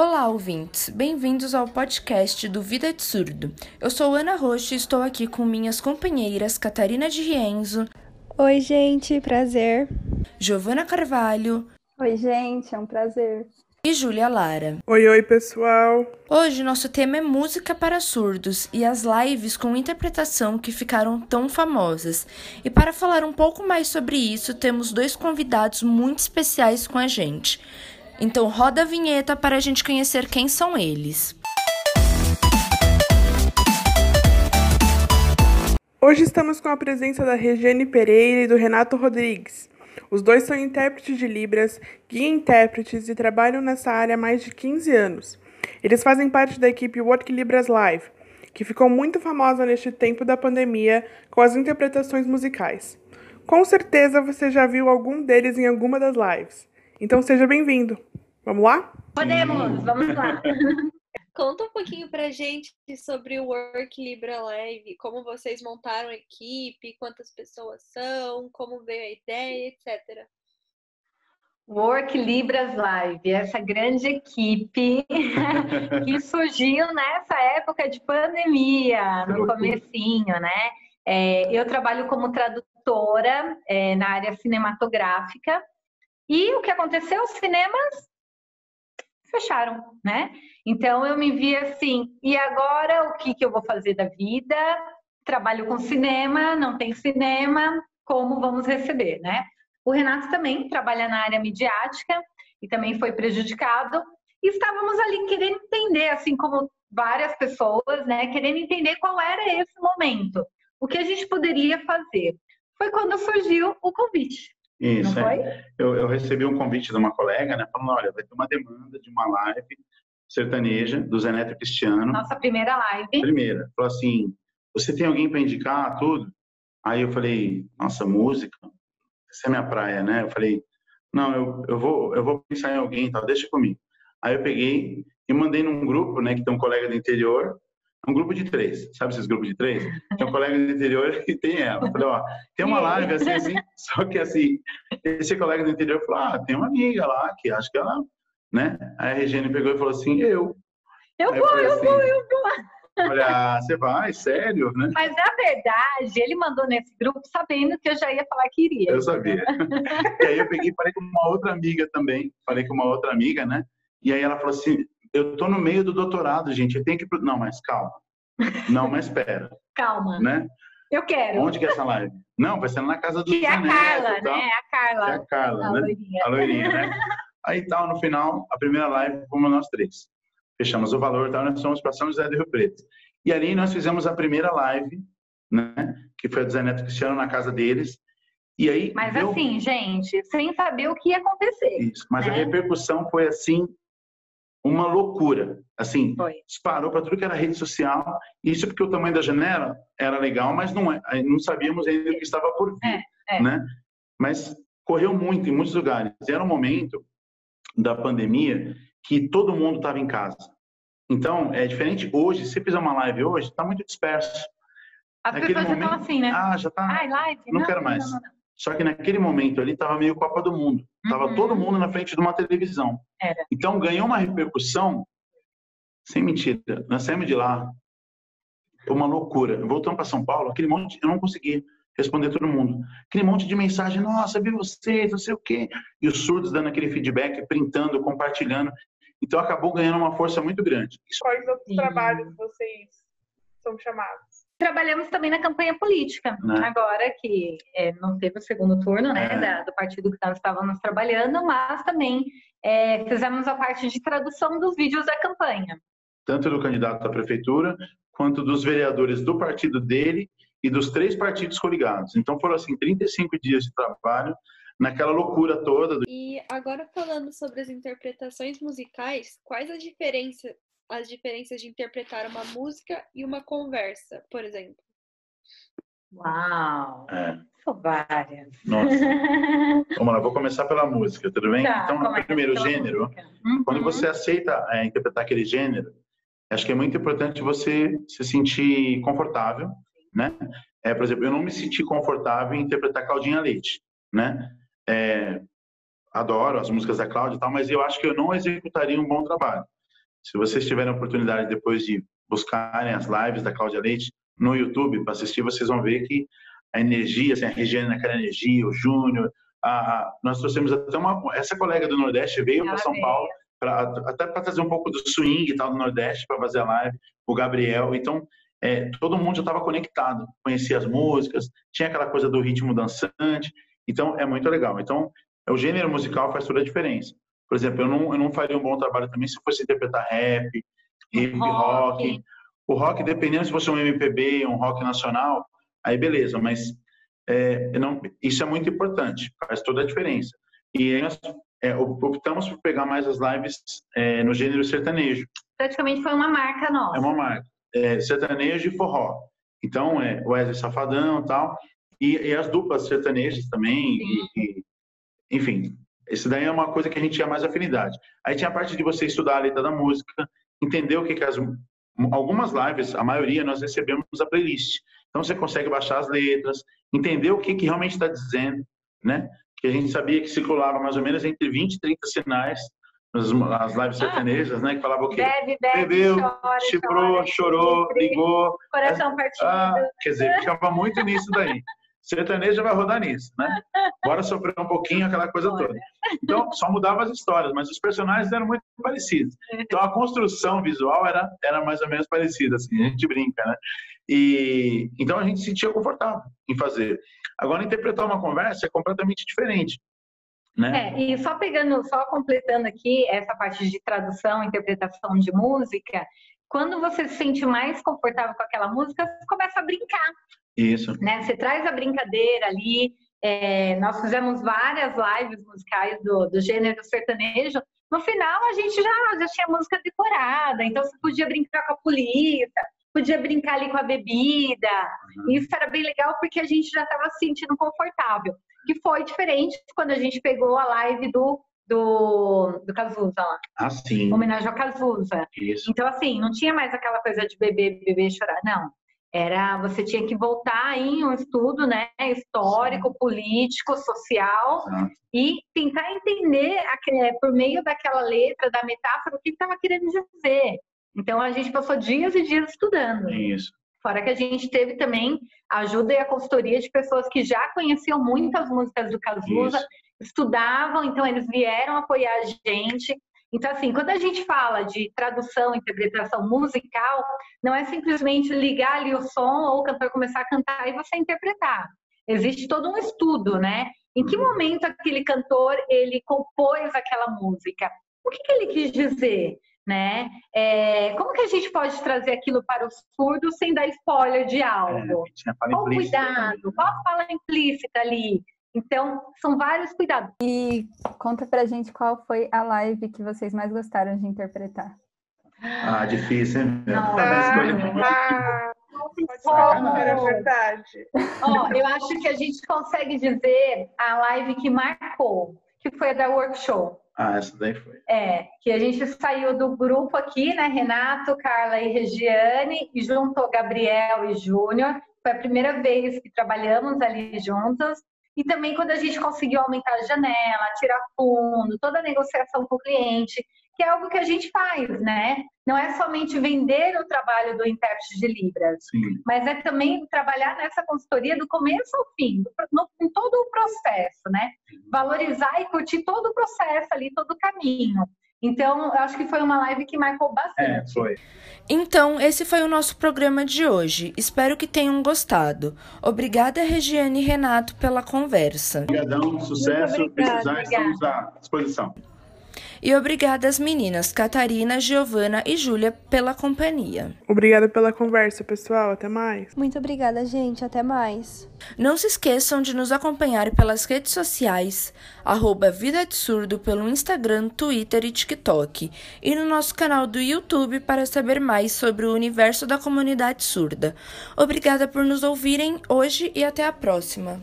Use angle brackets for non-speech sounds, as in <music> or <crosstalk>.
Olá, ouvintes! Bem-vindos ao podcast do Vida de Surdo. Eu sou Ana Rocha e estou aqui com minhas companheiras Catarina de Rienzo. Oi, gente, prazer. Giovana Carvalho. Oi, gente, é um prazer. E Júlia Lara. Oi, oi, pessoal. Hoje nosso tema é música para surdos e as lives com interpretação que ficaram tão famosas. E para falar um pouco mais sobre isso, temos dois convidados muito especiais com a gente. Então roda a vinheta para a gente conhecer quem são eles. Hoje estamos com a presença da Regiane Pereira e do Renato Rodrigues. Os dois são intérpretes de Libras, guia-intérpretes e trabalham nessa área há mais de 15 anos. Eles fazem parte da equipe Work Libras Live, que ficou muito famosa neste tempo da pandemia com as interpretações musicais. Com certeza você já viu algum deles em alguma das lives. Então seja bem-vindo. Vamos lá? Podemos, vamos lá. <laughs> Conta um pouquinho pra gente sobre o Work Libra Live, como vocês montaram a equipe, quantas pessoas são, como veio a ideia, etc. Work Libras Live, essa grande equipe <laughs> que surgiu nessa época de pandemia, no comecinho, né? É, eu trabalho como tradutora é, na área cinematográfica e o que aconteceu? Os cinemas fecharam, né? Então eu me vi assim, e agora o que, que eu vou fazer da vida? Trabalho com cinema, não tem cinema, como vamos receber, né? O Renato também trabalha na área midiática e também foi prejudicado. E estávamos ali querendo entender, assim como várias pessoas, né? Querendo entender qual era esse momento, o que a gente poderia fazer. Foi quando surgiu o convite. Isso, é. eu, eu, recebi um convite de uma colega, né, falando, olha, vai ter uma demanda de uma live sertaneja do Zé Neto Cristiano. Nossa primeira live. Primeira. Falou assim, você tem alguém para indicar tudo? Aí eu falei, nossa, música, essa é minha praia, né? Eu falei, não, eu, eu, vou, eu vou pensar em alguém, tal, deixa comigo. Aí eu peguei e mandei num grupo, né, que tem um colega do interior, um grupo de três, sabe esses grupos de três? Tem um colega do interior <laughs> e tem ela. Eu falei, ó, tem uma live assim, assim, só que assim, esse colega do interior falou, ah, tem uma amiga lá que acho que ela, né? Aí a Regiane pegou e falou assim, eu. Eu vou, eu, eu assim, vou, eu vou. Olha, você vai, sério, né? Mas na verdade, ele mandou nesse grupo sabendo que eu já ia falar que iria. Eu sabia. e aí eu peguei e falei com uma outra amiga também, falei com uma outra amiga, né? E aí ela falou assim, eu tô no meio do doutorado, gente, eu tenho que... Não, mas calma. Não, mas espera. calma. Né? Eu quero. Onde que é essa live? Não, vai ser na casa do Que é a Carla, né? É a Carla. É a Carla, a né? Loirinha. A loirinha, né? Aí tal, no final, a primeira live fomos nós três. Fechamos o valor, tal, nós fomos para São José do Rio Preto. E ali nós fizemos a primeira live, né? Que foi a do Zé Neto Cristiano na casa deles. E aí. Mas deu... assim, gente, sem saber o que ia acontecer. Isso, mas né? a repercussão foi assim uma loucura. Assim, Foi. disparou para tudo que era rede social. Isso porque o tamanho da janela era legal, mas não, é, não sabíamos ainda o que estava por vir, É, é. né? Mas correu muito em muitos lugares. Era um momento da pandemia que todo mundo estava em casa. Então, é diferente hoje. Se fizer uma live hoje, está muito disperso. As Naquele pessoas já estão momento- assim, né? Ah, já está. Ai, live? não quero mais. Não, não, não. Só que naquele momento ali estava meio Copa do Mundo. Tava Uhum. todo mundo na frente de uma televisão. Era. Então ganhou uma repercussão sem mentira. Nós saímos de lá foi uma loucura. Voltando para São Paulo, aquele monte, eu não consegui responder todo mundo. Aquele monte de mensagem, nossa, vi vocês, não sei o quê. E os surdos dando aquele feedback, printando, compartilhando. Então acabou ganhando uma força muito grande. Quais outros Sim. trabalhos vocês são chamados? Trabalhamos também na campanha política, Né? agora que é, não teve o segundo turno né, É. da- do partido que nós estávamos trabalhando, mas também é, fizemos a parte de tradução dos vídeos da campanha. Tanto do candidato à prefeitura, quanto dos vereadores do partido dele e dos três partidos coligados. Então foram assim 35 dias de trabalho naquela loucura toda. E agora falando sobre as interpretações musicais, quais a diferença, as diferenças de interpretar uma música e uma conversa, por exemplo? Uau! É, São várias. nossa. <laughs> Vamos lá, vou começar pela música, tudo bem? Tá, então, começa primeiro gênero. Uhum. Quando você aceita é, interpretar aquele gênero, acho que é muito importante você se sentir confortável, né? É, por exemplo, eu não me senti confortável em interpretar Claudinha Leite, né? É, adoro as músicas da Cláudia e tal, mas eu acho que eu não executaria um bom trabalho. Se vocês tiverem a oportunidade depois de buscarem as lives da Cláudia Leite no YouTube para assistir, vocês vão ver que a energia, assim, a Regiane naquela energia, o Júnior, a, nós trouxemos até uma essa colega do Nordeste veio para São Paulo pra, até para trazer um pouco do swing e tal do Nordeste para fazer a live, o Gabriel. Então é, todo mundo já estava conectado, conhecia as músicas, tinha aquela coisa do ritmo dançante. Então é muito legal. Então o gênero musical faz toda a diferença. Por exemplo, eu não, eu não faria um bom trabalho também se fosse interpretar rap, hip rock. rock. O rock, dependendo se fosse um MPB, um rock nacional, aí beleza, mas é, não, isso é muito importante, faz toda a diferença. E aí nós é, optamos por pegar mais as lives é, no gênero sertanejo. Praticamente foi uma marca nossa. É uma marca. É, sertanejo e forró. Então, é Wesley Safadão tal, e, e as duplas sertanejas também, e, e, enfim, isso daí é uma coisa que a gente tinha mais afinidade. Aí tinha a parte de você estudar a letra da música, entender o que, que as algumas lives, a maioria nós recebemos a playlist. Então você consegue baixar as letras, entender o que, que realmente está dizendo, né? Que a gente sabia que circulava mais ou menos entre 20 e 30 sinais nas lives ah. sertanejas, né? Que falava o quê? Bebe, bebe, Bebeu, chora, chifrou, chora, chorou, ligou. Coração partido. Ah, quer dizer, ficava muito nisso daí. Sertaneja vai rodar nisso, né? Bora sofrer um pouquinho, aquela coisa toda. Então, só mudava as histórias, mas os personagens eram muito parecidos. Então, a construção visual era, era mais ou menos parecida, assim, a gente brinca, né? E, então, a gente se sentia confortável em fazer. Agora, interpretar uma conversa é completamente diferente. Né? É, e só pegando, só completando aqui essa parte de tradução, interpretação de música, quando você se sente mais confortável com aquela música, você começa a brincar. Isso. Né? Você traz a brincadeira ali. É, nós fizemos várias lives musicais do, do gênero sertanejo. No final, a gente já, já tinha música decorada, então você podia brincar com a polícia, podia brincar ali com a bebida. Uhum. Isso era bem legal porque a gente já estava se sentindo confortável. Que foi diferente quando a gente pegou a live do do, do Cazuza lá. Ah, sim. Homenagem ao Cazuza. Isso. Então, assim, não tinha mais aquela coisa de beber, beber, chorar. Não. Era, você tinha que voltar em um estudo, né, histórico, Sim. político, social Sim. e tentar entender por meio daquela letra, da metáfora, o que estava querendo dizer. Então a gente passou dias e dias estudando. Isso. Fora que a gente teve também a ajuda e a consultoria de pessoas que já conheciam muitas músicas do Cazuza, Isso. estudavam, então eles vieram apoiar a gente. Então, assim, quando a gente fala de tradução, interpretação musical, não é simplesmente ligar ali o som ou o cantor começar a cantar e você interpretar. Existe todo um estudo, né? Em que momento aquele cantor ele compôs aquela música? O que, que ele quis dizer? Né? É, como que a gente pode trazer aquilo para os surdos sem dar spoiler de algo? É, qual cuidado? Qual a fala implícita ali? Então, são vários cuidados. E conta pra gente qual foi a live que vocês mais gostaram de interpretar. Ah, difícil, hein? Ah, ah, era verdade. Ó, eu acho que a gente consegue dizer a live que marcou, que foi a da workshop. Ah, essa daí foi. É, que a gente saiu do grupo aqui, né? Renato, Carla e Regiane, e juntou Gabriel e Júnior. Foi a primeira vez que trabalhamos ali juntos. E também quando a gente conseguiu aumentar a janela, tirar fundo, toda a negociação com o cliente, que é algo que a gente faz, né? Não é somente vender o trabalho do intérprete de Libras, Sim. mas é também trabalhar nessa consultoria do começo ao fim, no, em todo o processo, né? Valorizar e curtir todo o processo ali, todo o caminho. Então, eu acho que foi uma live que marcou bastante. É, foi. Então, esse foi o nosso programa de hoje. Espero que tenham gostado. Obrigada, Regiane e Renato, pela conversa. Obrigadão, sucesso. Precisar, estamos à disposição. E obrigada às meninas Catarina, Giovana e Júlia pela companhia. Obrigada pela conversa, pessoal. Até mais. Muito obrigada, gente. Até mais. Não se esqueçam de nos acompanhar pelas redes sociais, arroba Vida de Surdo pelo Instagram, Twitter e TikTok, e no nosso canal do YouTube para saber mais sobre o universo da comunidade surda. Obrigada por nos ouvirem hoje e até a próxima.